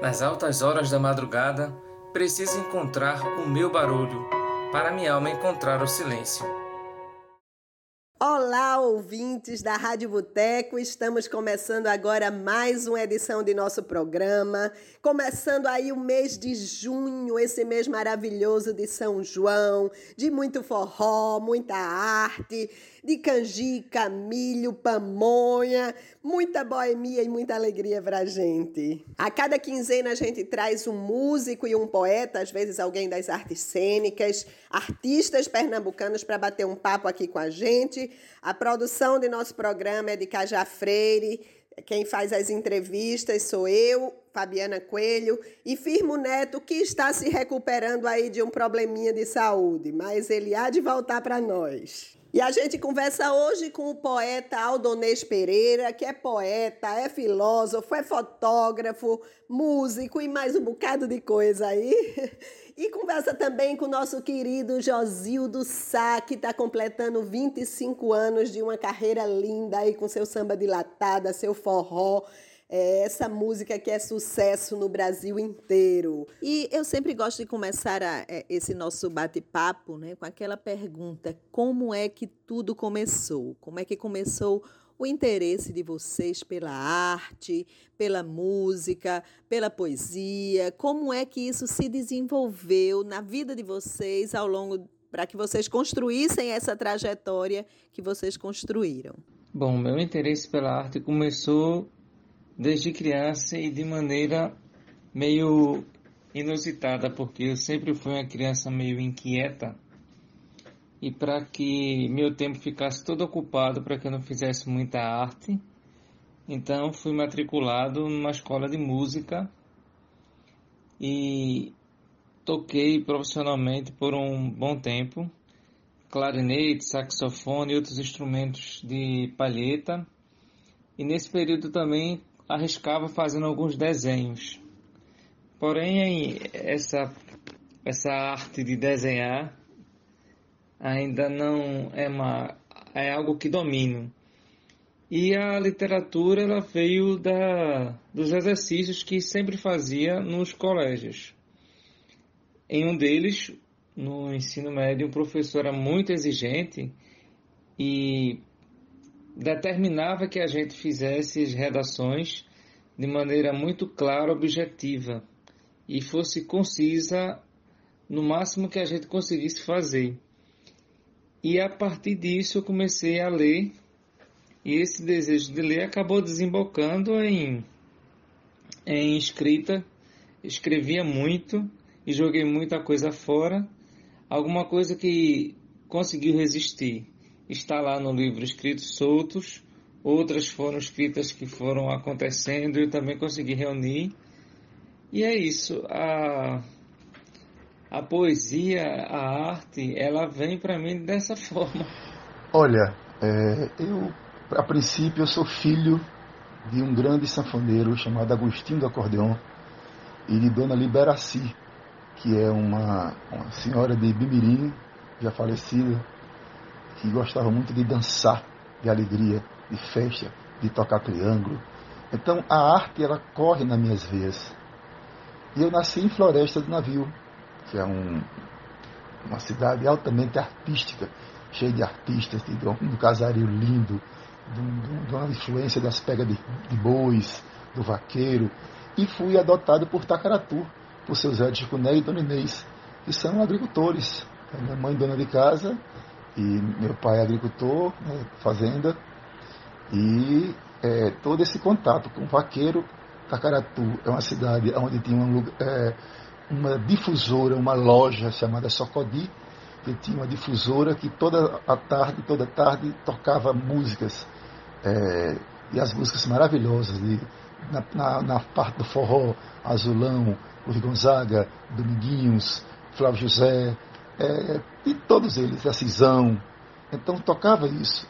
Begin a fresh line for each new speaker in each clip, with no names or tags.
Nas altas horas da madrugada, preciso encontrar o meu barulho, para minha alma encontrar o silêncio.
Olá, ouvintes da Rádio Boteco. Estamos começando agora mais uma edição de nosso programa. Começando aí o mês de junho, esse mês maravilhoso de São João, de muito forró, muita arte, de canjica, milho, pamonha, muita boemia e muita alegria pra gente. A cada quinzena a gente traz um músico e um poeta, às vezes alguém das artes cênicas, artistas pernambucanos para bater um papo aqui com a gente. A produção de nosso programa é de Cajá Freire. Quem faz as entrevistas sou eu, Fabiana Coelho, e Firmo Neto, que está se recuperando aí de um probleminha de saúde, mas ele há de voltar para nós. E a gente conversa hoje com o poeta Aldonês Pereira, que é poeta, é filósofo, é fotógrafo, músico e mais um bocado de coisa aí. E conversa também com o nosso querido Josildo Sá, que está completando 25 anos de uma carreira linda aí com seu samba dilatada, seu forró. É essa música que é sucesso no Brasil inteiro. E eu sempre gosto de começar a, é, esse nosso bate-papo né, com aquela pergunta: como é que tudo começou? Como é que começou o interesse de vocês pela arte, pela música, pela poesia? Como é que isso se desenvolveu na vida de vocês ao longo para que vocês construíssem essa trajetória que vocês construíram?
Bom, meu interesse pela arte começou desde criança e de maneira meio inusitada, porque eu sempre fui uma criança meio inquieta e para que meu tempo ficasse todo ocupado para que eu não fizesse muita arte, então fui matriculado numa escola de música e toquei profissionalmente por um bom tempo clarinete, saxofone e outros instrumentos de palheta. E nesse período também arriscava fazendo alguns desenhos. Porém, essa, essa arte de desenhar ainda não é uma é algo que domino. E a literatura ela veio da, dos exercícios que sempre fazia nos colégios. Em um deles, no ensino médio, um professor era muito exigente e determinava que a gente fizesse as redações de maneira muito clara, objetiva e fosse concisa no máximo que a gente conseguisse fazer. E a partir disso eu comecei a ler, e esse desejo de ler acabou desembocando em, em escrita. Escrevia muito e joguei muita coisa fora. Alguma coisa que conseguiu resistir está lá no livro Escritos Soltos, outras foram escritas que foram acontecendo e eu também consegui reunir. E é isso. A, a poesia, a arte, ela vem para mim dessa forma.
Olha, é, eu, a princípio, eu sou filho de um grande sanfoneiro chamado Agostinho do Acordeão e de Dona Liberaci, que é uma, uma senhora de Bimirim, já falecida, que gostava muito de dançar, de alegria, de festa, de tocar triângulo. Então a arte ela corre nas minhas veias. E eu nasci em Floresta do Navio, que é um, uma cidade altamente artística, cheia de artistas, de um casario lindo, de, uma influência das pegas de, de, bois, do vaqueiro, e fui adotado por Tacaratu, por seu Zé de Chicuné e Dona Inês, que são agricultores. Minha mãe dona de casa e meu pai agricultor, né, fazenda, e é, todo esse contato com o vaqueiro, Tacaratu é uma cidade onde tinha um é, uma difusora, uma loja chamada Socodi, que tinha uma difusora que toda a tarde, toda tarde tocava músicas, é, e as músicas maravilhosas de na, na, na parte do forró, Azulão, Luiz Gonzaga, Dominguinhos, Flávio José, é, e todos eles, a Cisão. Então tocava isso.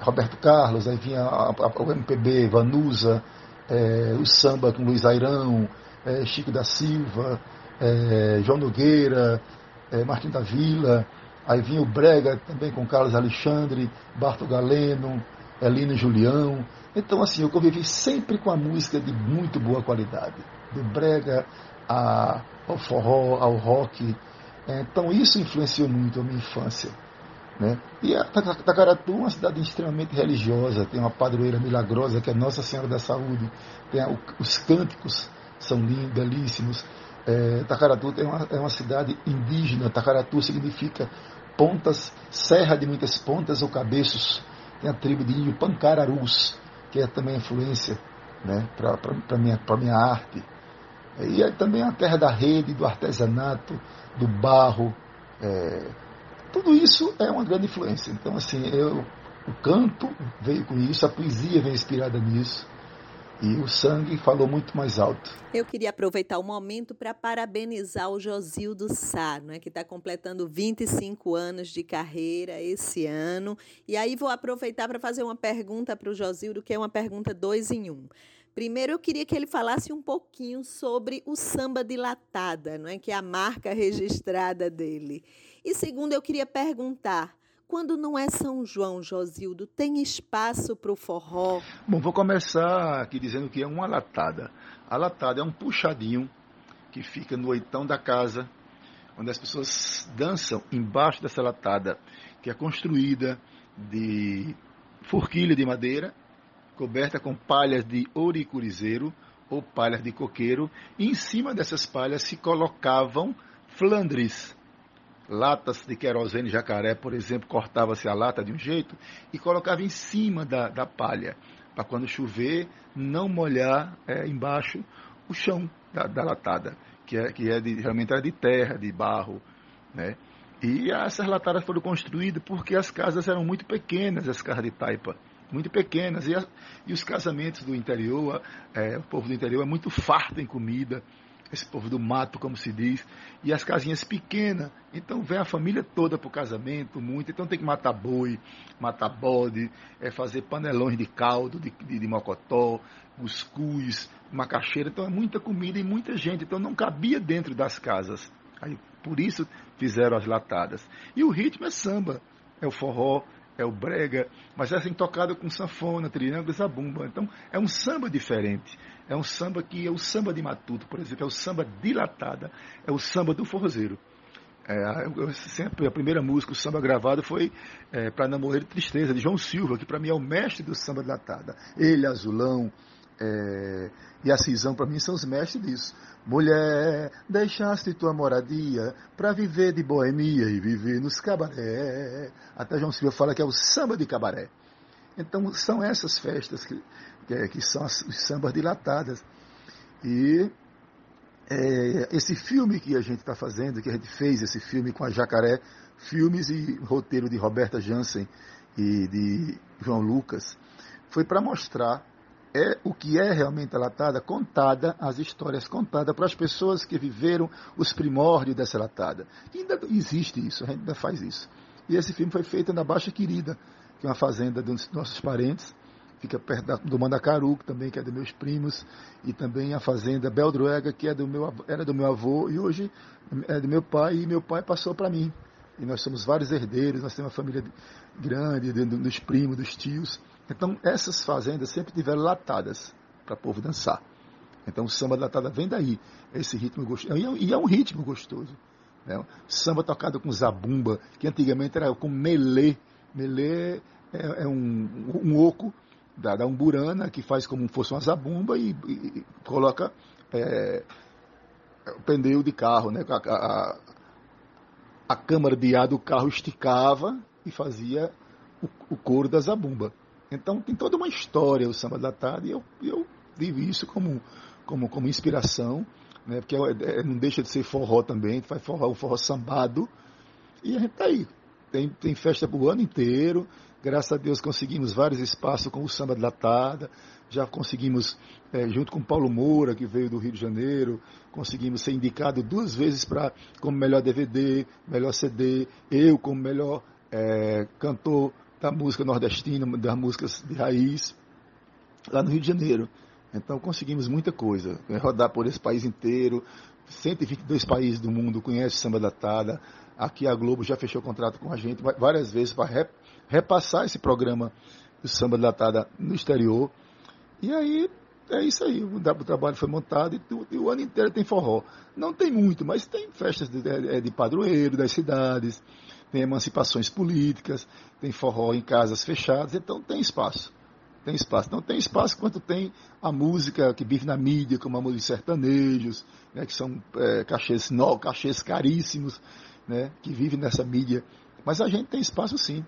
Roberto Carlos, aí vinha a, a, o MPB, Vanusa, é, o samba com Luiz Airão, é, Chico da Silva, é, João Nogueira, é, Martim da Vila, aí vinha o Brega também com Carlos Alexandre, Barto Galeno, Elino Julião. Então, assim, eu convivi sempre com a música de muito boa qualidade, do Brega a, ao forró, ao rock. É, então, isso influenciou muito a minha infância. Né? E a Tacaratu é uma cidade extremamente religiosa, tem uma padroeira milagrosa que é Nossa Senhora da Saúde, tem a, os cânticos são lindos, belíssimos. É, Tacaratu é uma, é uma cidade indígena, Tacaratu significa pontas, serra de muitas pontas ou cabeços. Tem a tribo de Índio Pancararus, que é também influência né, para a minha, minha arte. E é também a terra da rede, do artesanato, do barro. É, tudo isso é uma grande influência. Então, assim, eu, o canto veio com isso, a poesia veio inspirada nisso. E o sangue falou muito mais alto.
Eu queria aproveitar o momento para parabenizar o Josildo Sá, né, que está completando 25 anos de carreira esse ano. E aí vou aproveitar para fazer uma pergunta para o Josildo, que é uma pergunta dois em um. Primeiro, eu queria que ele falasse um pouquinho sobre o samba dilatada, não é? que é a marca registrada dele. E segundo, eu queria perguntar quando não é São João, Josildo, tem espaço para o forró?
Bom, vou começar aqui dizendo que é uma latada. A latada é um puxadinho que fica no oitão da casa, onde as pessoas dançam embaixo dessa latada, que é construída de forquilha de madeira, coberta com palhas de ouricurizeiro ou palhas de coqueiro, e em cima dessas palhas se colocavam flandres, latas de querosene jacaré, por exemplo, cortava-se a lata de um jeito e colocava em cima da, da palha, para quando chover não molhar é, embaixo o chão da, da latada, que, é, que é de, geralmente era de terra, de barro. Né? E essas latadas foram construídas porque as casas eram muito pequenas, as casas de taipa muito pequenas. E, e os casamentos do interior, é, o povo do interior é muito farto em comida esse povo do mato, como se diz, e as casinhas pequenas. Então vem a família toda para o casamento, muito. Então tem que matar boi, matar bode, é fazer panelões de caldo, de, de, de mocotó, cuscuz, macaxeira. Então é muita comida e muita gente. Então não cabia dentro das casas. Aí, por isso fizeram as latadas. E o ritmo é samba, é o forró, é o brega, mas é assim tocado com sanfona, triângulo e zabumba. Então é um samba diferente. É um samba que é o samba de matuto, por exemplo, é o samba dilatada, é o samba do forrozeiro. É, eu, sempre, a primeira música, o samba gravado, foi é, para de Tristeza, de João Silva, que para mim é o mestre do samba dilatada. Ele, Azulão é, e a Cisão, para mim, são os mestres disso. Mulher, deixaste tua moradia para viver de boemia e viver nos cabaré. Até João Silva fala que é o samba de cabaré. Então, são essas festas que, que, que são as, os sambas dilatadas. E é, esse filme que a gente está fazendo, que a gente fez esse filme com a Jacaré, filmes e roteiro de Roberta Jansen e de João Lucas, foi para mostrar é o que é realmente a latada, contada, as histórias contadas para as pessoas que viveram os primórdios dessa latada. Ainda existe isso, a gente ainda faz isso. E esse filme foi feito na Baixa Querida, que é uma fazenda dos nossos parentes, fica perto do Mandacaru, que também que é dos meus primos, e também a fazenda Beldroega, que é do meu, era do meu avô, e hoje é do meu pai, e meu pai passou para mim. E nós somos vários herdeiros, nós temos uma família grande, dos primos, dos tios. Então, essas fazendas sempre tiveram latadas para o povo dançar. Então, o samba latada vem daí, esse ritmo gostoso. E é um ritmo gostoso. Né? Samba tocado com zabumba, que antigamente era com melê. Melê é, é um, um oco da, da umburana, que faz como se fosse uma zabumba e, e, e coloca é, o pneu de carro. Né? A, a, a câmara de ar do carro esticava e fazia o, o couro da zabumba. Então tem toda uma história o samba da tarde e eu, eu vivo isso como, como, como inspiração, né? porque é, é, não deixa de ser forró também, faz forró, um forró sambado, e a gente está aí, tem, tem festa o ano inteiro. Graças a Deus conseguimos vários espaços com o samba de latada. Já conseguimos, é, junto com Paulo Moura, que veio do Rio de Janeiro, conseguimos ser indicado duas vezes para como melhor DVD, melhor CD, eu como melhor é, cantor da música nordestina, das músicas de raiz, lá no Rio de Janeiro. Então conseguimos muita coisa, né? rodar por esse país inteiro. 122 países do mundo conhecem samba datada. Aqui a Globo já fechou contrato com a gente várias vezes para repassar esse programa do samba datada no exterior. E aí é isso aí. O trabalho foi montado e, e, o ano inteiro tem forró. Não tem muito, mas tem festas de, de, de padroeiro das cidades, tem emancipações políticas, tem forró em casas fechadas, então tem espaço tem espaço. Não tem espaço quanto tem a música que vive na mídia, como a música sertanejos, né, que são é, cachês, no, cachês caríssimos, né, que vivem nessa mídia. Mas a gente tem espaço sim.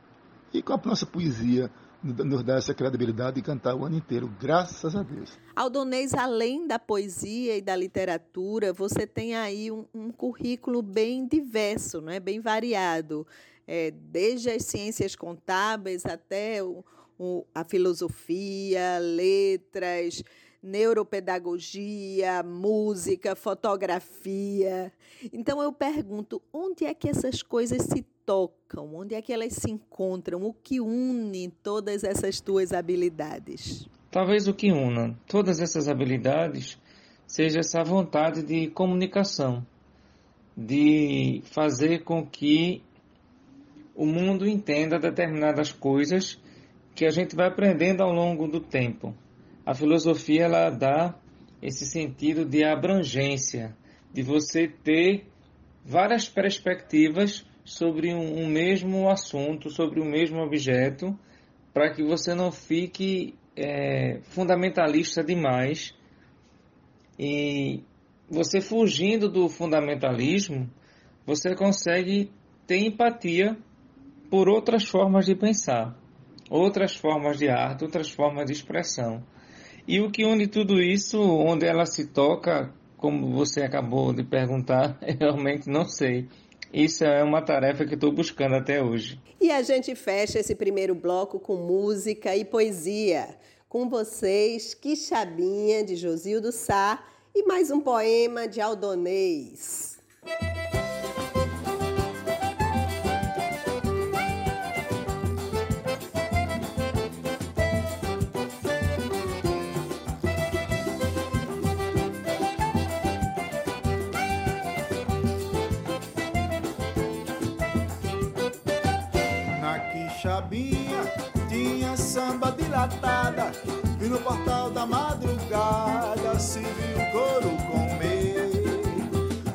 E com a nossa poesia nos dá essa credibilidade de cantar o ano inteiro, graças a Deus.
Aldonês, além da poesia e da literatura, você tem aí um, um currículo bem diverso, né? bem variado, é, desde as ciências contábeis até o, a filosofia, letras, neuropedagogia, música, fotografia. Então eu pergunto, onde é que essas coisas se tocam? Onde é que elas se encontram? O que une todas essas tuas habilidades?
Talvez o que una todas essas habilidades seja essa vontade de comunicação, de fazer com que o mundo entenda determinadas coisas que a gente vai aprendendo ao longo do tempo. A filosofia ela dá esse sentido de abrangência, de você ter várias perspectivas sobre um, um mesmo assunto, sobre o um mesmo objeto, para que você não fique é, fundamentalista demais e você fugindo do fundamentalismo, você consegue ter empatia por outras formas de pensar outras formas de arte, outras formas de expressão. E o que une tudo isso, onde ela se toca, como você acabou de perguntar, realmente não sei. Isso é uma tarefa que estou buscando até hoje.
E a gente fecha esse primeiro bloco com música e poesia. Com vocês, Quixabinha, de Josildo Sá, e mais um poema de Aldonês.
Dilatada E no portal da madrugada se viu o couro comer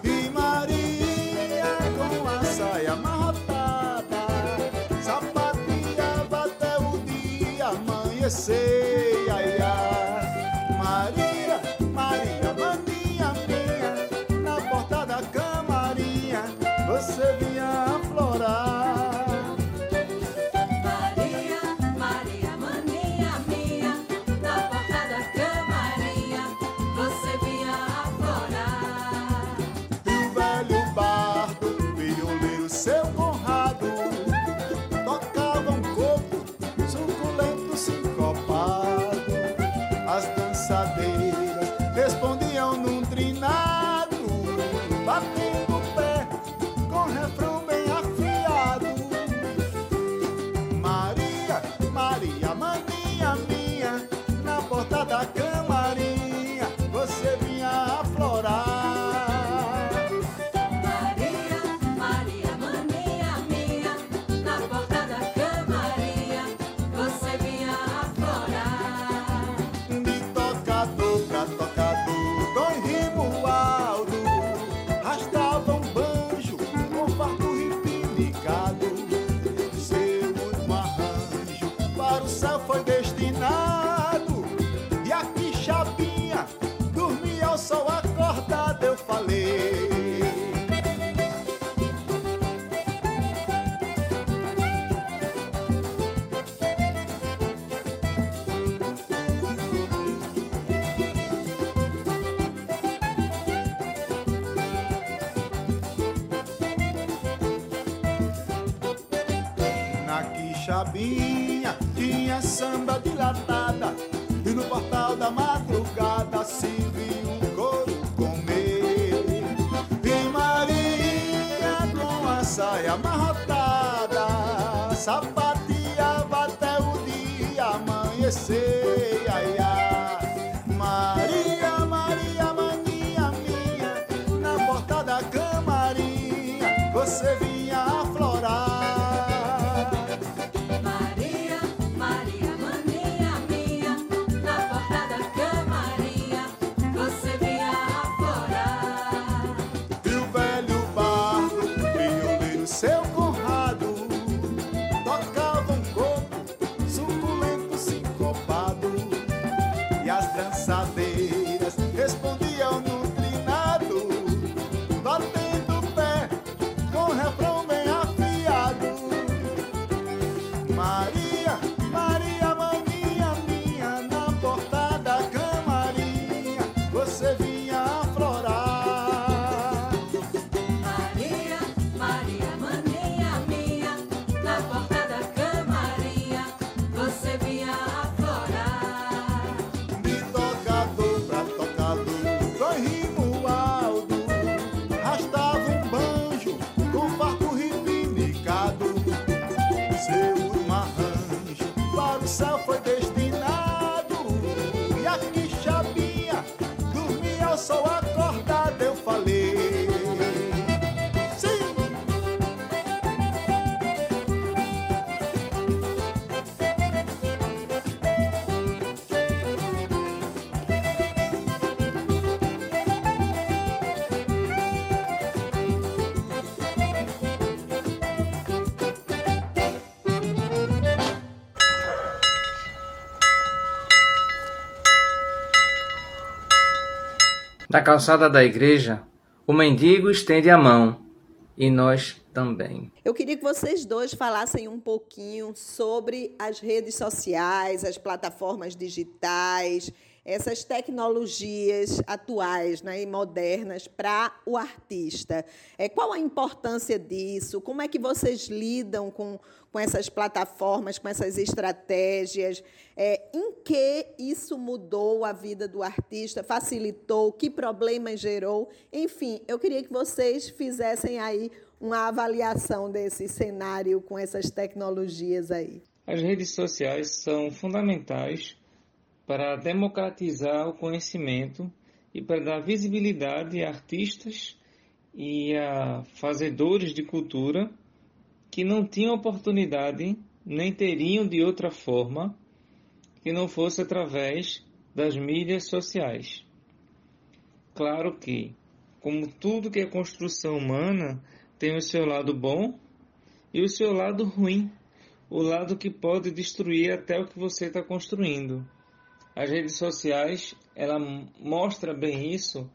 E Maria com a saia amarrotada Sapateava até o dia amanhecer ai, ai. Maria, Maria, maninha minha Na porta da camarinha você vinha amanhecer. Na
calçada da igreja, o mendigo estende a mão, e nós também.
Eu queria que vocês dois falassem um pouquinho sobre as redes sociais, as plataformas digitais, essas tecnologias atuais né, e modernas para o artista. É, qual a importância disso? Como é que vocês lidam com, com essas plataformas, com essas estratégias? É, em que isso mudou a vida do artista, facilitou, que problemas gerou? Enfim, eu queria que vocês fizessem aí uma avaliação desse cenário com essas tecnologias aí.
As redes sociais são fundamentais para democratizar o conhecimento e para dar visibilidade a artistas e a fazedores de cultura que não tinham oportunidade nem teriam de outra forma que não fosse através das mídias sociais. Claro que, como tudo que é construção humana, tem o seu lado bom e o seu lado ruim, o lado que pode destruir até o que você está construindo. As redes sociais, ela mostra bem isso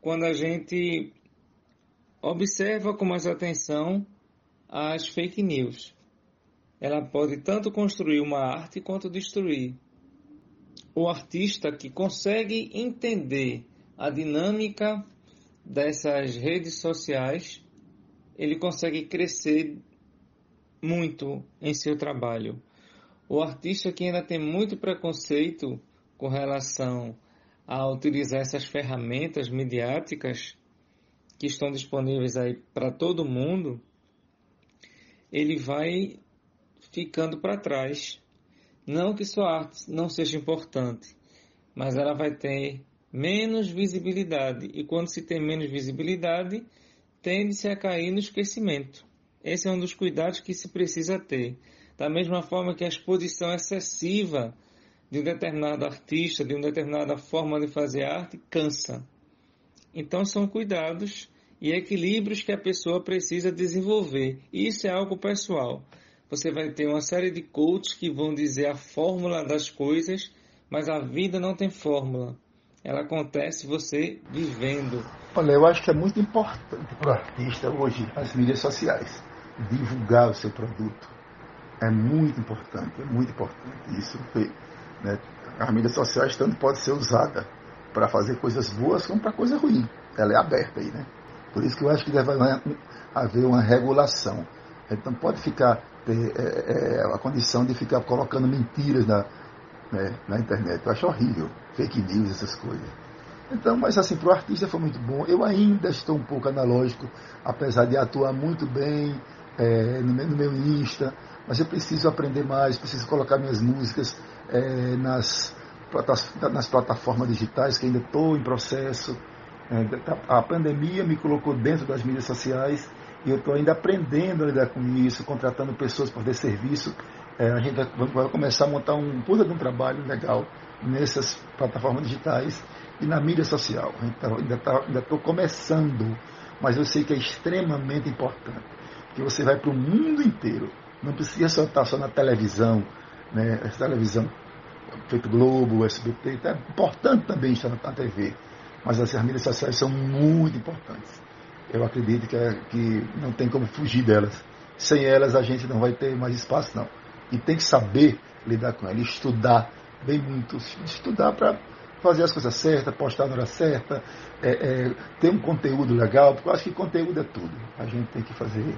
quando a gente observa com mais atenção as fake news. Ela pode tanto construir uma arte quanto destruir. O artista que consegue entender a dinâmica dessas redes sociais, ele consegue crescer muito em seu trabalho. O artista que ainda tem muito preconceito com relação a utilizar essas ferramentas midiáticas que estão disponíveis aí para todo mundo, ele vai ficando para trás. Não que sua arte não seja importante, mas ela vai ter menos visibilidade. E quando se tem menos visibilidade, tende-se a cair no esquecimento. Esse é um dos cuidados que se precisa ter. Da mesma forma que a exposição excessiva de um determinado artista, de uma determinada forma de fazer arte, cansa. Então são cuidados e equilíbrios que a pessoa precisa desenvolver. Isso é algo pessoal. Você vai ter uma série de coaches que vão dizer a fórmula das coisas, mas a vida não tem fórmula. Ela acontece você vivendo.
Olha, eu acho que é muito importante para o artista hoje as mídias sociais divulgar o seu produto. É muito importante, é muito importante. Isso, né, as mídias sociais tanto pode ser usada para fazer coisas boas como para coisa ruim. Ela é aberta aí, né? Por isso que eu acho que deve haver uma regulação. Então pode ficar ter é, é, a condição de ficar colocando mentiras na, né, na internet. Eu acho horrível, fake news, essas coisas. Então, mas assim, para o artista foi muito bom. Eu ainda estou um pouco analógico, apesar de atuar muito bem é, no, meu, no, meu, Insta, mas eu preciso aprender mais, preciso colocar minhas músicas é, nas, nas plataformas digitais, que ainda estou em processo. É, a pandemia me colocou dentro das mídias sociais e eu estou ainda aprendendo a lidar com isso, contratando pessoas para fazer serviço. É, a gente vai começar a montar um puta de um trabalho legal nessas plataformas digitais e na mídia social. Então, ainda estou tá, começando, mas eu sei que é extremamente importante, que você vai para o mundo inteiro. Não precisa só estar só na televisão, né? A televisão feito Globo, SBT, é importante também estar na TV, mas as mídias sociais são muito importantes. Eu acredito que, é, que não tem como fugir delas. Sem elas a gente não vai ter mais espaço, não. E tem que saber lidar com elas, estudar bem muito, estudar para fazer as coisas certas, postar na hora certa, é, é, ter um conteúdo legal, porque eu acho que conteúdo é tudo. A gente tem que fazer.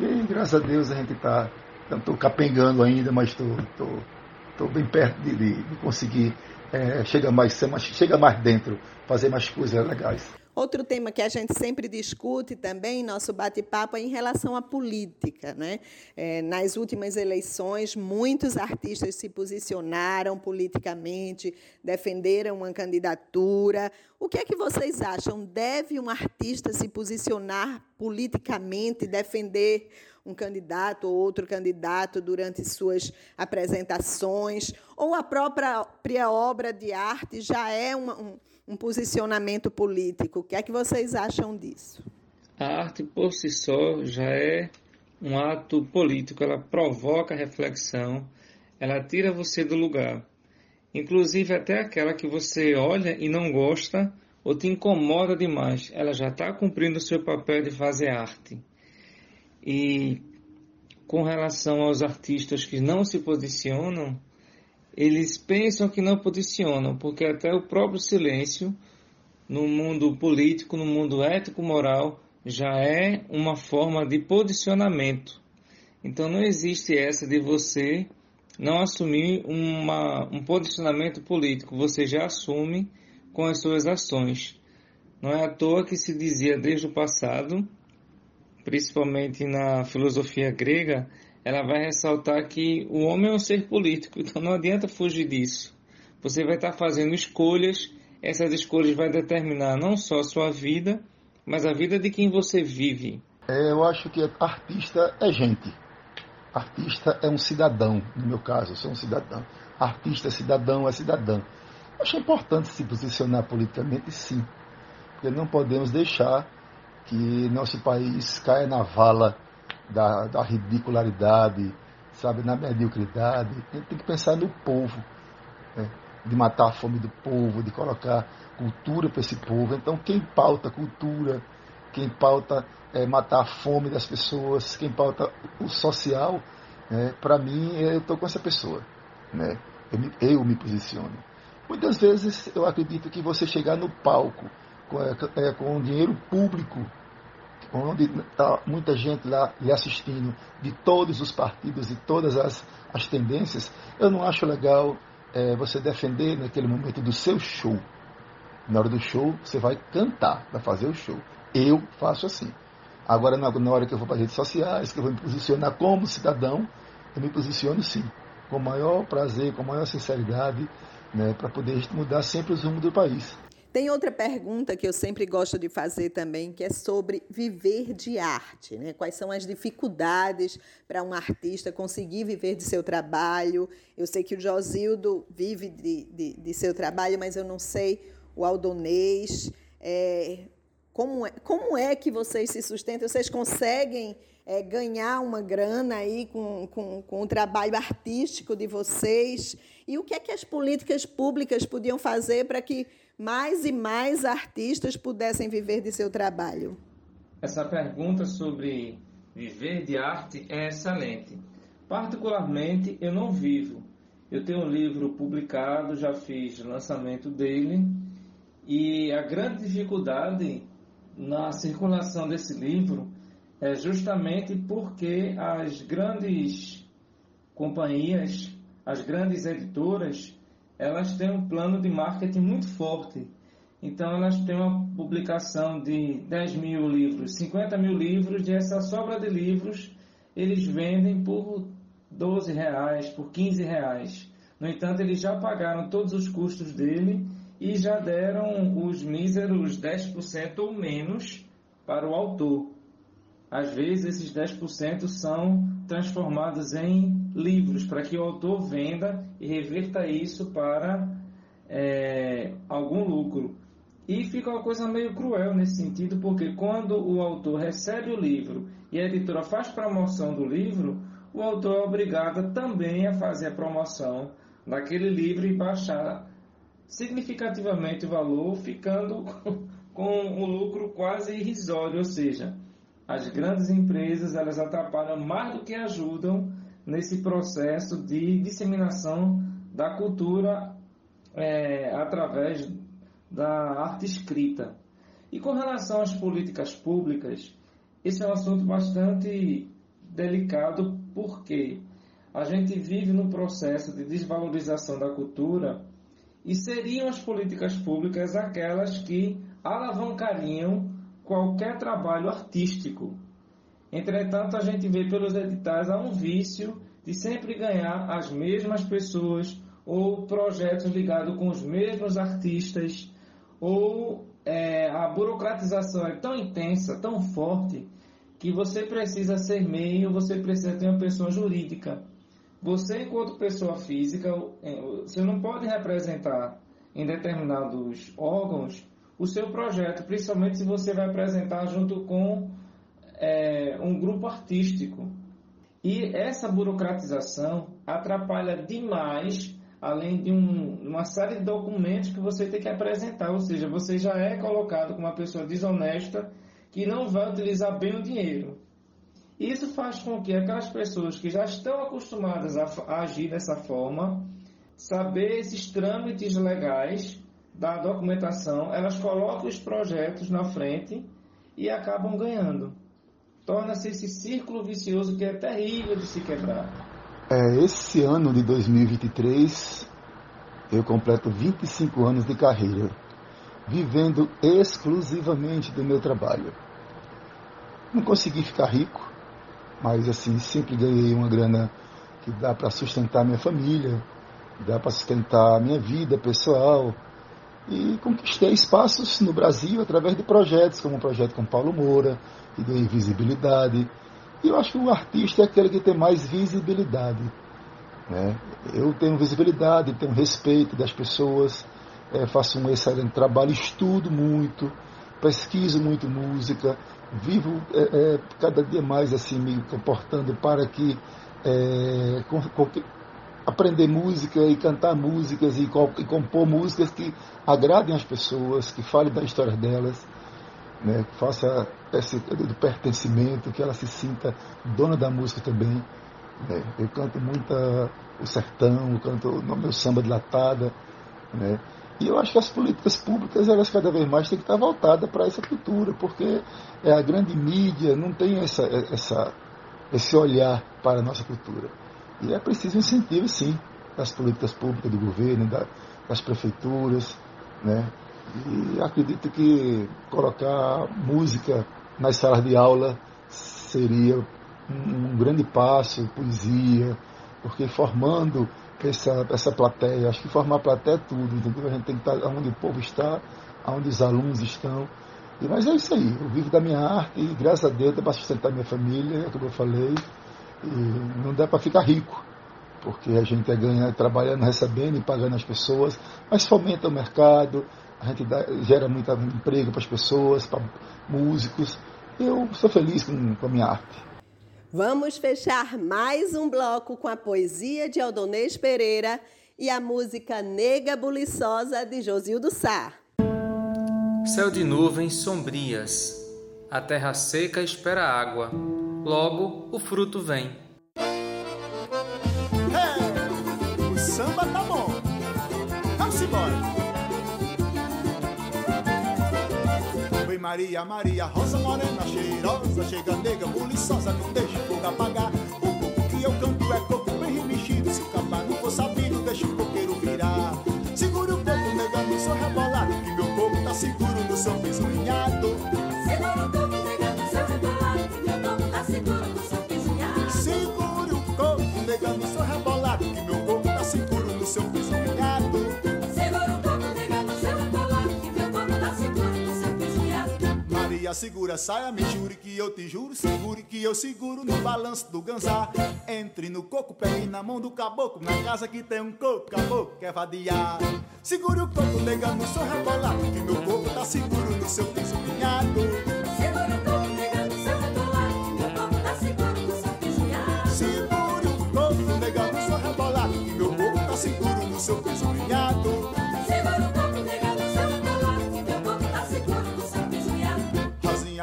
E graças a Deus a gente está. Estou capengando ainda, mas estou bem perto de, de, conseguir é, chegar, mais, chegar mais dentro, fazer mais coisas legais.
Outro tema que a gente sempre discute também nosso bate-papo é em relação à política. Né? É, nas últimas eleições, muitos artistas se posicionaram politicamente, defenderam uma candidatura. O que é que vocês acham? Deve um artista se posicionar politicamente, defender um candidato ou outro candidato durante suas apresentações? Ou a própria obra de arte já é uma, um um posicionamento político. O que é que vocês acham disso?
A arte por si só já é um ato político, ela provoca reflexão, ela tira você do lugar. Inclusive até aquela que você olha e não gosta ou te incomoda demais, ela já está cumprindo o seu papel de fazer arte. E com relação aos artistas que não se posicionam, eles pensam que não posicionam, porque até o próprio silêncio no mundo político, no mundo ético-moral, já é uma forma de posicionamento. Então não existe essa de você não assumir uma, um posicionamento político, você já assume com as suas ações. Não é à toa que se dizia desde o passado, principalmente na filosofia grega, ela vai ressaltar que o homem é um ser político, então não adianta fugir disso. Você vai estar fazendo escolhas, essas escolhas vão determinar não só a sua vida, mas a vida de quem você vive.
É, eu acho que artista é gente. Artista é um cidadão, no meu caso, eu sou um cidadão. Artista é cidadão, é cidadã. Eu acho importante se posicionar politicamente, sim. Porque não podemos deixar que nosso país caia na vala da, da ridicularidade, sabe, na mediocridade. A gente tem que pensar no povo, né? de matar a fome do povo, de colocar cultura para esse povo. Então, quem pauta cultura, quem pauta é, matar a fome das pessoas, quem pauta o social, né? para mim, eu estou com essa pessoa. Né? Eu, me, eu me posiciono. Muitas vezes eu acredito que você chegar no palco com, é, com dinheiro público onde está muita gente lá lhe assistindo, de todos os partidos e todas as, as tendências, eu não acho legal é, você defender naquele momento do seu show. Na hora do show, você vai cantar, vai fazer o show. Eu faço assim. Agora, na, hora que eu vou para as redes sociais, que eu vou me posicionar como cidadão, eu me posiciono sim, com maior prazer, com maior sinceridade, né, para poder mudar sempre os rumos do país.
Tem outra pergunta que eu sempre gosto de fazer também, que é sobre viver de arte. Né? Quais são as dificuldades para um artista conseguir viver de seu trabalho? Eu sei que o Josildo vive de, de, de seu trabalho, mas eu não sei o Aldonês. É, como, é, como é que vocês se sustentam? Vocês conseguem é, ganhar uma grana aí com, com, com o trabalho artístico de vocês? E o que é que as políticas públicas podiam fazer para que mais e mais artistas pudessem viver de seu trabalho?
Essa pergunta sobre viver de arte é excelente. Particularmente, eu não vivo. Eu tenho um livro publicado, já fiz lançamento dele, e a grande dificuldade na circulação desse livro é justamente porque as grandes companhias, as grandes editoras, elas têm um plano de marketing muito forte. Então, elas têm uma publicação de 10 mil livros, 50 mil livros, e essa sobra de livros eles vendem por 12 reais, por 15 reais. No entanto, eles já pagaram todos os custos dele e já deram os míseros 10% ou menos para o autor. Às vezes, esses 10% são transformados em livros para que o autor venda e reverta isso para é, algum lucro. E fica uma coisa meio cruel nesse sentido, porque quando o autor recebe o livro e a editora faz promoção do livro, o autor é obrigado também a fazer a promoção daquele livro e baixar significativamente o valor, ficando com o lucro quase irrisório, ou seja, as grandes empresas elas atrapalham mais do que ajudam nesse processo de disseminação da cultura é, através da arte escrita. E com relação às políticas públicas, esse é um assunto bastante delicado porque a gente vive no processo de desvalorização da cultura e seriam as políticas públicas aquelas que alavancariam qualquer trabalho artístico. Entretanto, a gente vê pelos editais há um vício de sempre ganhar as mesmas pessoas ou projetos ligados com os mesmos artistas ou é, a burocratização é tão intensa, tão forte, que você precisa ser meio, você precisa ter uma pessoa jurídica. Você, enquanto pessoa física, é, você não pode representar em determinados órgãos o seu projeto, principalmente se você vai apresentar junto com é, um grupo artístico. E essa burocratização atrapalha demais, além de um, uma série de documentos que você tem que apresentar, ou seja, você já é colocado como uma pessoa desonesta que não vai utilizar bem o dinheiro. Isso faz com que aquelas pessoas que já estão acostumadas a, agir dessa forma, saber esses trâmites legais da documentação, elas colocam os projetos na frente e acabam ganhando. Torna-se esse círculo vicioso que é terrível de se quebrar.
É, esse ano de 2023, eu completo 25 anos de carreira, vivendo exclusivamente do meu trabalho. Não consegui ficar rico, mas assim, sempre ganhei uma grana que dá para sustentar minha família, dá para sustentar minha vida pessoal. E conquistei espaços no Brasil através de projetos, como o projeto com Paulo Moura, que deu visibilidade. E eu acho que o artista é aquele que tem mais visibilidade. Né? Eu tenho visibilidade, tenho respeito das pessoas, é, faço um excelente trabalho, estudo muito, pesquiso muito música, vivo é, é, cada dia mais assim me comportando para que, é, com, com, aprender música e cantar músicas e, e, compor músicas que agradem as pessoas, que falem da história delas, né, faça esse do pertencimento, que ela se sinta dona da música também. Né. Eu canto muito o sertão, eu canto o meu samba de latada, né, e eu acho que as políticas públicas, elas cada vez mais têm que estar voltadas para essa cultura, porque é a grande mídia não tem essa, essa, esse olhar para a nossa cultura. E é preciso incentivo, sim, das políticas públicas do governo, da, das prefeituras, né? E acredito que colocar música nas salas de aula seria um, grande passo, poesia, porque formando essa, essa plateia. Acho que formar plateia é tudo, entendeu? A gente tem que estar onde o povo está, onde os alunos estão. E, mas é isso aí, eu vivo da minha arte e graças a Deus dá para sustentar minha família, é como eu falei. E não dá para ficar rico, porque a gente é ganhar trabalhando, recebendo e pagando as pessoas, mas fomenta o mercado, a gente dá, gera muito emprego para as pessoas, para músicos. Eu sou feliz com, com a minha arte.
Vamos fechar mais um bloco com a poesia de Aldonês Pereira e a música Nega Buliçosa de Josildo Sá.
Céu de nuvens sombrias, a terra seca espera água, logo o fruto vem.
Maria, Maria, rosa morena, cheirosa, chega nega, buliçosa, não deixa o fogo apagar. O coco que eu canto é coco bem remexido, se o capa não for sabido, segura saia, me jure que eu te juro, segure que eu seguro no balanço do ganzá. Entre no coco, pegue na mão do caboclo, na casa que tem um coco, caboclo quer vadiar. Segure o coco, nega, no seu rebolado, que meu coco tá seguro no seu piso linhado.
Segura o coco, nega, no seu rebolado, que meu coco tá seguro no seu pisinhado.
Segure o coco, nega, no seu rebolado, que meu coco tá seguro no seu piso linhado.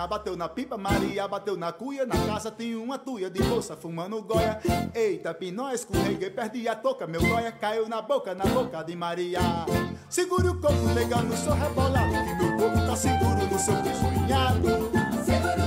Rosinha bateu na pipa, Maria bateu na cuia. Na casa tinha uma tuia de moça fumando goia. Eita, pinó, escorreguei, perdi a toca. Meu goia caiu na boca, na boca de Maria. Segure o coco, nega, no seu rebolado. Que meu coco tá seguro no seu pisunhado.
Segura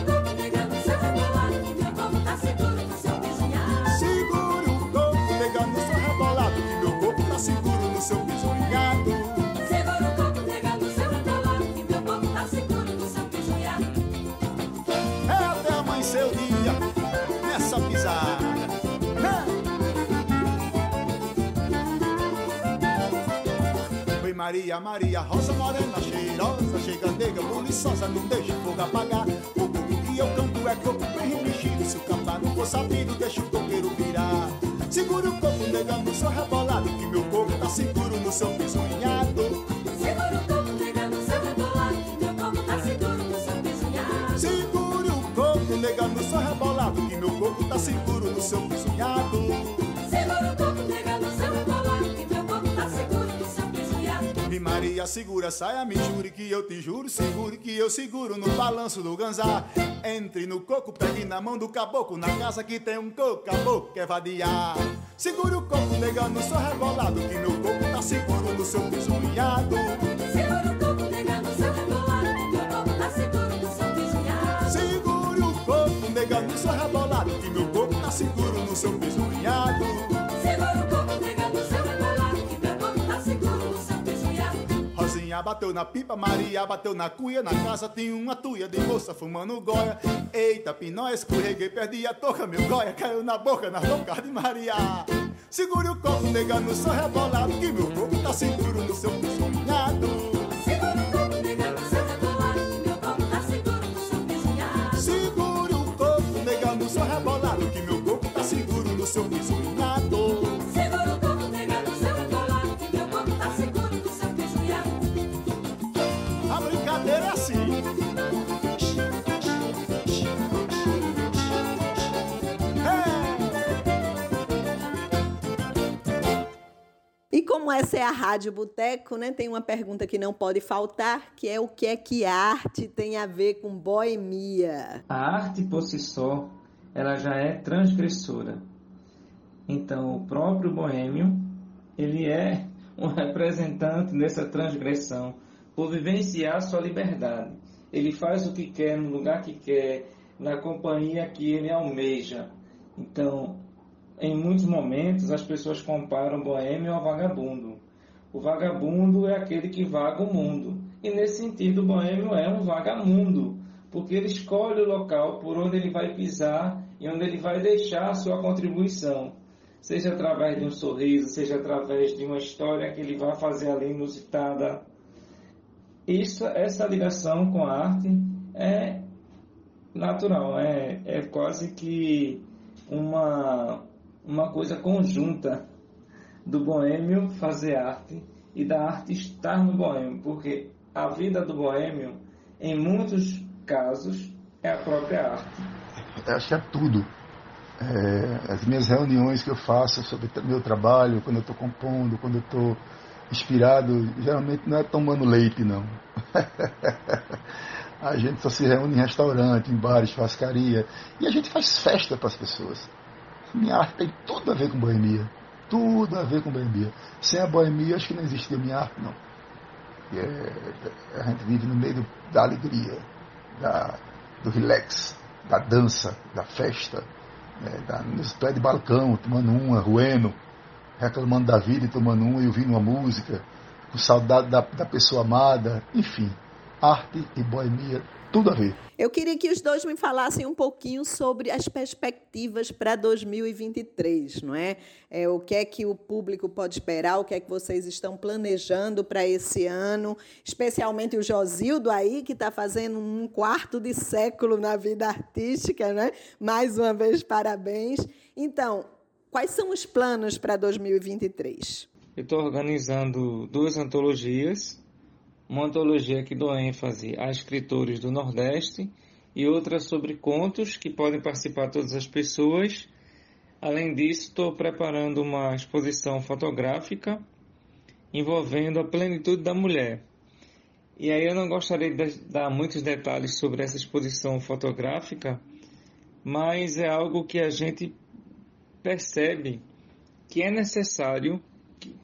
Maria, Maria, rosa morena, cheirosa, chega nega, buliçosa, não deixa o fogo apagar. O coco que eu canto é coco bem remexido, se o capa não for sabido, deixa o coqueiro virar. Segura o coco, nega, no seu rebolado, que meu coco tá seguro no seu piso linhado.
Segura o coco, nega, no seu rebolado, que meu coco tá seguro no seu.
Segure o coco, nega, no seu rebolado, que meu coco tá seguro no seu pisunhado. Maria, segura a saia, me jure que eu te juro, segure que eu seguro no balanço do ganzá. Entre no coco, pegue na mão do caboclo, na casa que tem um coco, caboclo quer vadiar. Segure o coco, nega, no seu rebolado, que meu coco tá seguro no seu pisunhado.
Segura o coco, nega, no seu rebolado, que meu coco tá seguro no seu.
Segure o coco, nega, no seu rebolado, que meu coco tá seguro no seu. Rosinha bateu na pipa, Maria bateu na cuia. Na casa tinha uma tuia de moça fumando goia. Eita, pinó, escorreguei, perdi a toca. Meu goia caiu na boca, na boca de Maria. Segure o coco, nega, no seu rebolado. Que meu coco tá seguro no seu pisunhado.
Segura o coco, nega, no seu rebolado, que meu coco tá seguro no seu pisinhado.
Segure o coco, nega, no seu rebolado. Que meu coco tá seguro no seu pisunhado.
Como essa é a Rádio Boteco, né, tem uma pergunta que não pode faltar, que é o que é que arte tem a ver com boemia?
A arte por si só, ela já é transgressora. Então, o próprio boêmio, ele é um representante dessa transgressão, por vivenciar sua liberdade. Ele faz o que quer, no lugar que quer, na companhia que ele almeja. Então, em muitos momentos, as pessoas comparam boêmio ao vagabundo. O vagabundo é aquele que vaga o mundo. E nesse sentido, o boêmio é um vagamundo, porque ele escolhe o local por onde ele vai pisar e onde ele vai deixar a sua contribuição. Seja através de um sorriso, seja através de uma história que ele vai fazer ali inusitada. Isso, essa ligação com a arte é natural, é, é quase que uma, uma coisa conjunta do boêmio fazer arte e da arte estar no boêmio, porque a vida do boêmio, em muitos casos, é a própria arte.
Eu acho que é tudo. É, as minhas reuniões que eu faço sobre meu trabalho, quando eu estou compondo, quando eu estou inspirado, geralmente não é tomando leite, não. a gente só se reúne em restaurante, em bares, churrascaria, e a gente faz festa para as pessoas. Minha arte tem tudo a ver com boemia. Tudo a ver com boemia. Sem a boemia, acho que não existiria minha arte, não. É, a gente vive no meio da alegria. da, do relax, da dança, da festa, né, da, nos pés de balcão, tomando uma, ruendo, reclamando da vida e tomando uma e ouvindo uma música, com saudade da, da pessoa amada, enfim, arte e boemia, tudo a ver.
Eu queria que os dois me falassem um pouquinho sobre as perspectivas para 2023, não é? é? O que é que o público pode esperar, o que é que vocês estão planejando para esse ano, especialmente o Josildo aí, que está fazendo um quarto de século na vida artística, né? Mais uma vez, parabéns. Então, quais são os planos para 2023?
Eu estou organizando duas antologias uma antologia que dá ênfase a escritores do Nordeste e outra sobre contos que podem participar todas as pessoas. Além disso, estou preparando uma exposição fotográfica envolvendo a plenitude da mulher. E aí eu não gostaria de dar muitos detalhes sobre essa exposição fotográfica, mas é algo que a gente percebe que é necessário,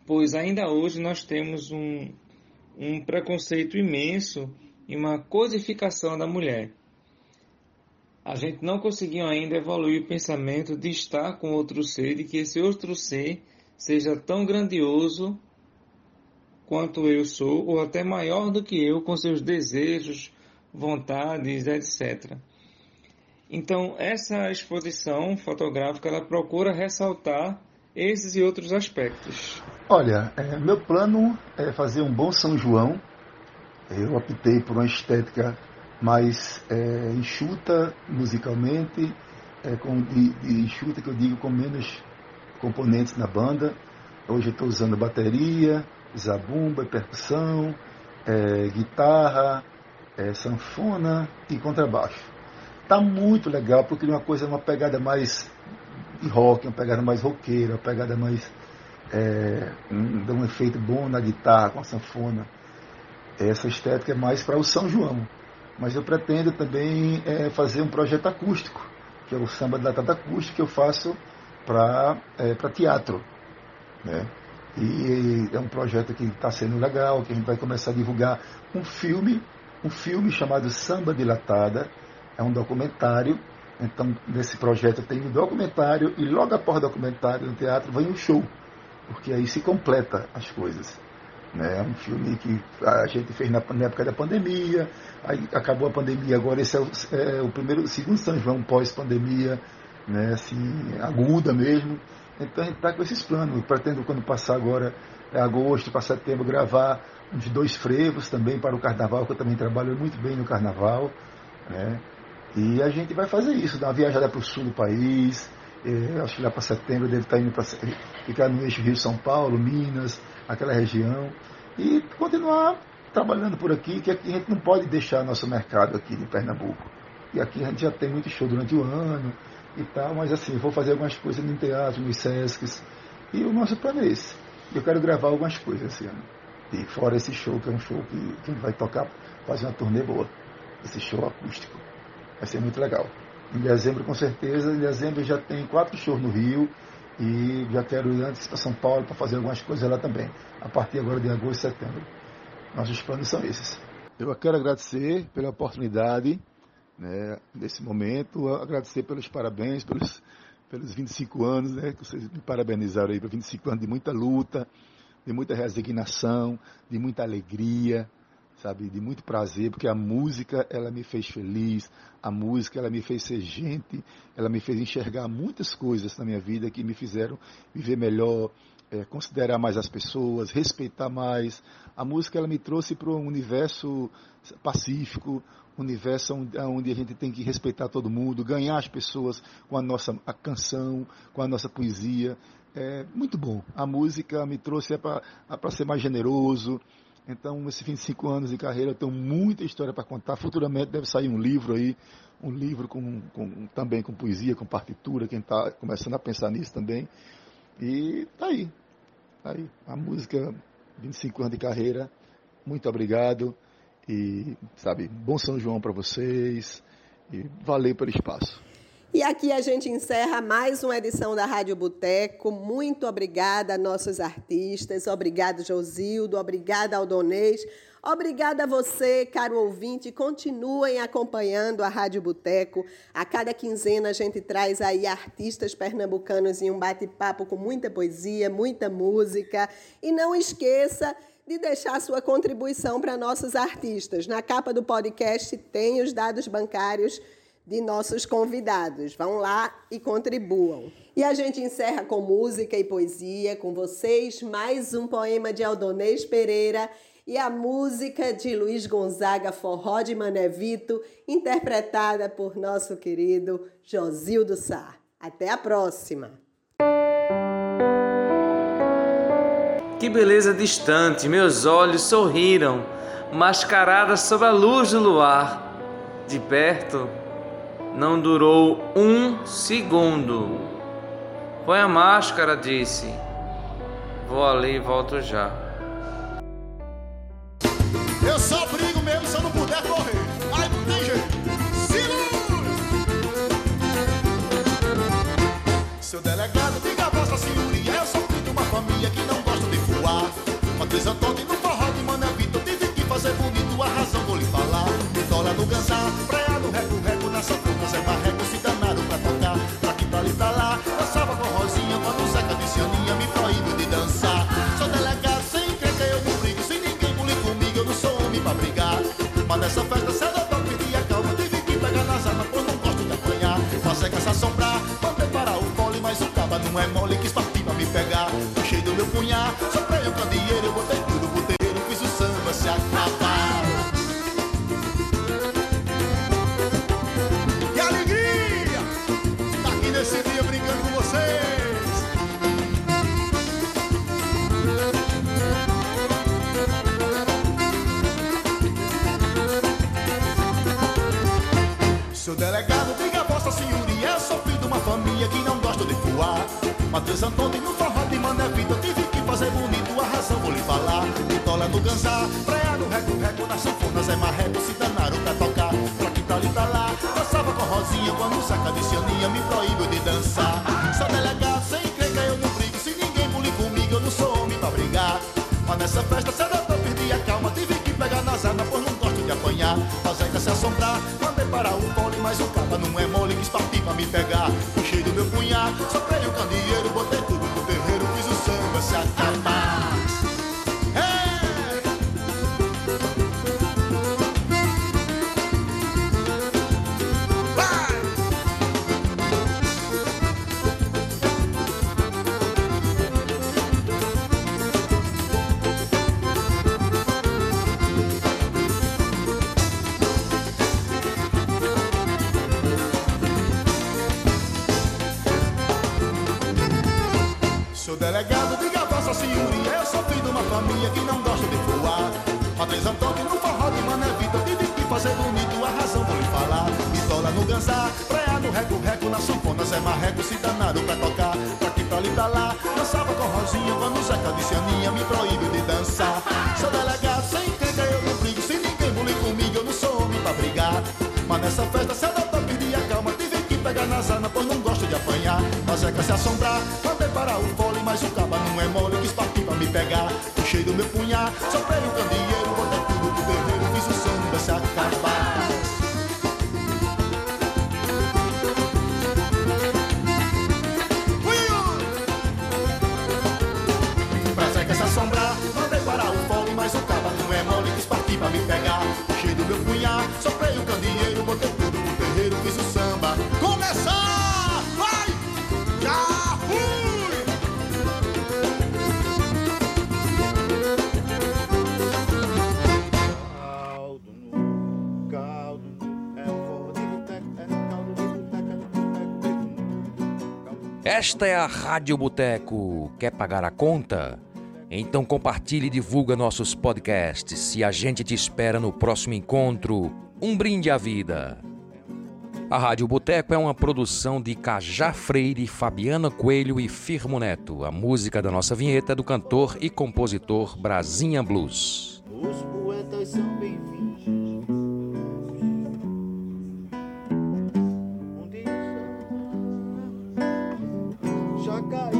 pois ainda hoje nós temos um, um preconceito imenso e uma codificação da mulher. A gente não conseguiu ainda evoluir o pensamento de estar com outro ser e que esse outro ser seja tão grandioso quanto eu sou, ou até maior do que eu, com seus desejos, vontades, etc. Então, essa exposição fotográfica ela procura ressaltar esses e outros aspectos.
Olha, é, meu plano é fazer um bom São João. Eu optei por uma estética mais é, enxuta musicalmente, é, com, de, de enxuta que eu digo com menos componentes na banda. Hoje eu estou usando bateria, zabumba, percussão, é, guitarra, é, sanfona e contrabaixo. Tá muito legal porque é uma coisa, uma pegada mais de rock, uma pegada mais roqueira, uma pegada mais é, dá um efeito bom na guitarra, com a sanfona. Essa estética é mais para o São João. Mas eu pretendo também é, fazer um projeto acústico, que é o samba da tata acústica que eu faço para é, teatro. Né? E é um projeto que está sendo legal, que a gente vai começar a divulgar um filme, um filme chamado Samba Dilatada, é um documentário. Então, nesse projeto tem um documentário e logo após o documentário no teatro vem um show porque aí se completa as coisas. Né? É um filme que a gente fez na, na época da pandemia, aí acabou a pandemia, agora esse é o, é o primeiro, segundo São João pós-pandemia, né? assim, aguda mesmo. Então a gente está com esses planos. Pretendo, quando passar agora, é agosto, para setembro, gravar uns dois frevos também para o carnaval, que eu também trabalho muito bem no carnaval. Né? E a gente vai fazer isso, dar uma viajada para o sul do país, é, acho que lá para setembro deve estar indo para ficar no eixo Rio São Paulo, Minas, aquela região, e continuar trabalhando por aqui, que aqui a gente não pode deixar nosso mercado aqui de Pernambuco. E aqui a gente já tem muito show durante o ano e tal, mas assim, vou fazer algumas coisas no teatro, nos Sescs, e o nosso plano é esse. Eu quero gravar algumas coisas esse ano. E fora esse show, que é um show que, que a gente vai tocar, fazer uma turnê boa. Esse show acústico. Vai ser muito legal. Em dezembro, com certeza. Em dezembro já tem quatro shows no Rio. E já quero ir antes para São Paulo para fazer algumas coisas lá também. A partir agora de agosto e setembro. Nossos planos são esses. Eu quero agradecer pela oportunidade né, nesse momento. Agradecer pelos parabéns, pelos, pelos 25 anos, né, que vocês me parabenizaram aí por 25 anos de muita luta, de muita resignação, de muita alegria, sabe, de muito prazer, porque a música ela me fez feliz, a música ela me fez ser gente, ela me fez enxergar muitas coisas na minha vida que me fizeram viver melhor, é, considerar mais as pessoas, respeitar mais. A música ela me trouxe para um universo pacífico, universo onde, a gente tem que respeitar todo mundo, ganhar as pessoas com a nossa a canção, com a nossa poesia. É muito bom. A música me trouxe é para ser mais generoso, então, esses 25 anos de carreira, eu tenho muita história para contar. Futuramente deve sair um livro aí, um livro com, com também com poesia, com partitura, quem está começando a pensar nisso também. E tá aí. Tá aí. A música, 25 anos de carreira. Muito obrigado. E, sabe, bom São João para vocês. E valeu pelo espaço.
E aqui a gente encerra mais uma edição da Rádio Boteco. Muito obrigada a nossos artistas, obrigado Josildo, obrigada Aldonês,
Obrigada a você, caro ouvinte. Continuem acompanhando a Rádio Boteco. A cada quinzena a gente traz aí artistas pernambucanos em um bate-papo com muita poesia, muita música. E não esqueça de deixar sua contribuição para nossos artistas. Na capa do podcast tem os dados bancários de nossos convidados. Vão lá e contribuam. E a gente encerra com música e poesia com vocês, mais um poema de Aldonês Pereira e a música de Luiz Gonzaga Forró de Mané Vito, interpretada por nosso querido Josildo Sá. Até a próxima!
Que beleza distante, meus olhos sorriram, mascaradas sob a luz do luar. De perto, não durou um segundo. Põe a máscara, disse. Vou ali e volto já.
Eu só brigo mesmo se eu não puder correr. Aí não tem jeito. Seu delegado, diga a vossa senhoria. Eu sou filho de uma família que não gosta de voar. Matriz Antônio no forró de Mané Vitor. Tive que fazer bonito, a razão vou lhe falar. Dólar no ganzar, praia no reco-reco, soprei o candeeiro, eu botei tudo pro terreiro, fiz o samba se acabar. Que alegria! Tá aqui nesse dia brincando com vocês. Seu delegado, diga a vossa senhoria. Eu sou filho de uma família que não gosta de voar. Matheus Antônio no forró de Mané Vitor. Tive que fazer bonito, Bitola no ganzar, praia no reco-reco, na sanfona, Zé Marreco se danaram pra tocar. Pra que tal e pra lá, dançava com Rosinha. Quando o Zeca disse Aninha, me proíbe de dançar. Sou delegado, sem encrenca, eu não brigo. Se ninguém bulir comigo, eu não sou homem pra brigar. Mas nessa festa, cedo eu perdi a calma. Tive que pegar nas armas, pois não gosto de apanhar. Fazenda se assombrar, mandei parar o pole, mas o caba não é mole, quis partir pra me pegar. Puxei do meu punhar, soprei o candeeiro, botei tudo pro terreiro, fiz o samba se acabar. Que pegar nas armas, pois não gosto de apanhar. Mas Zeca se assombrar, mandei parar o fole, mas o caba não é mole, quis partir pra me pegar. Puxei do meu punhar, soprei o candeeiro, botei tudo pro terreiro, fiz o samba se acabar. Pra se assombrar, mandei parar o fole, mas o caba não é mole, quis partir pra me pegar. Puxei do meu punhar, soprei o candeeiro, botei tudo pro terreiro, fiz o samba. Vai! Já fui!
Caldo no caldo é forró de boteco, é caldo de boteco, é.
Esta é a Rádio Boteco. Quer pagar a conta? Então compartilhe e divulga nossos podcasts e a gente te espera no próximo encontro. Um brinde à vida. A Rádio Boteco é uma produção de Cajá Freire, Fabiana Coelho e Firmo Neto. A música da nossa vinheta é do cantor e compositor Brasinha Blues.
Os poetas são bem-vindos. Um dia já caiu.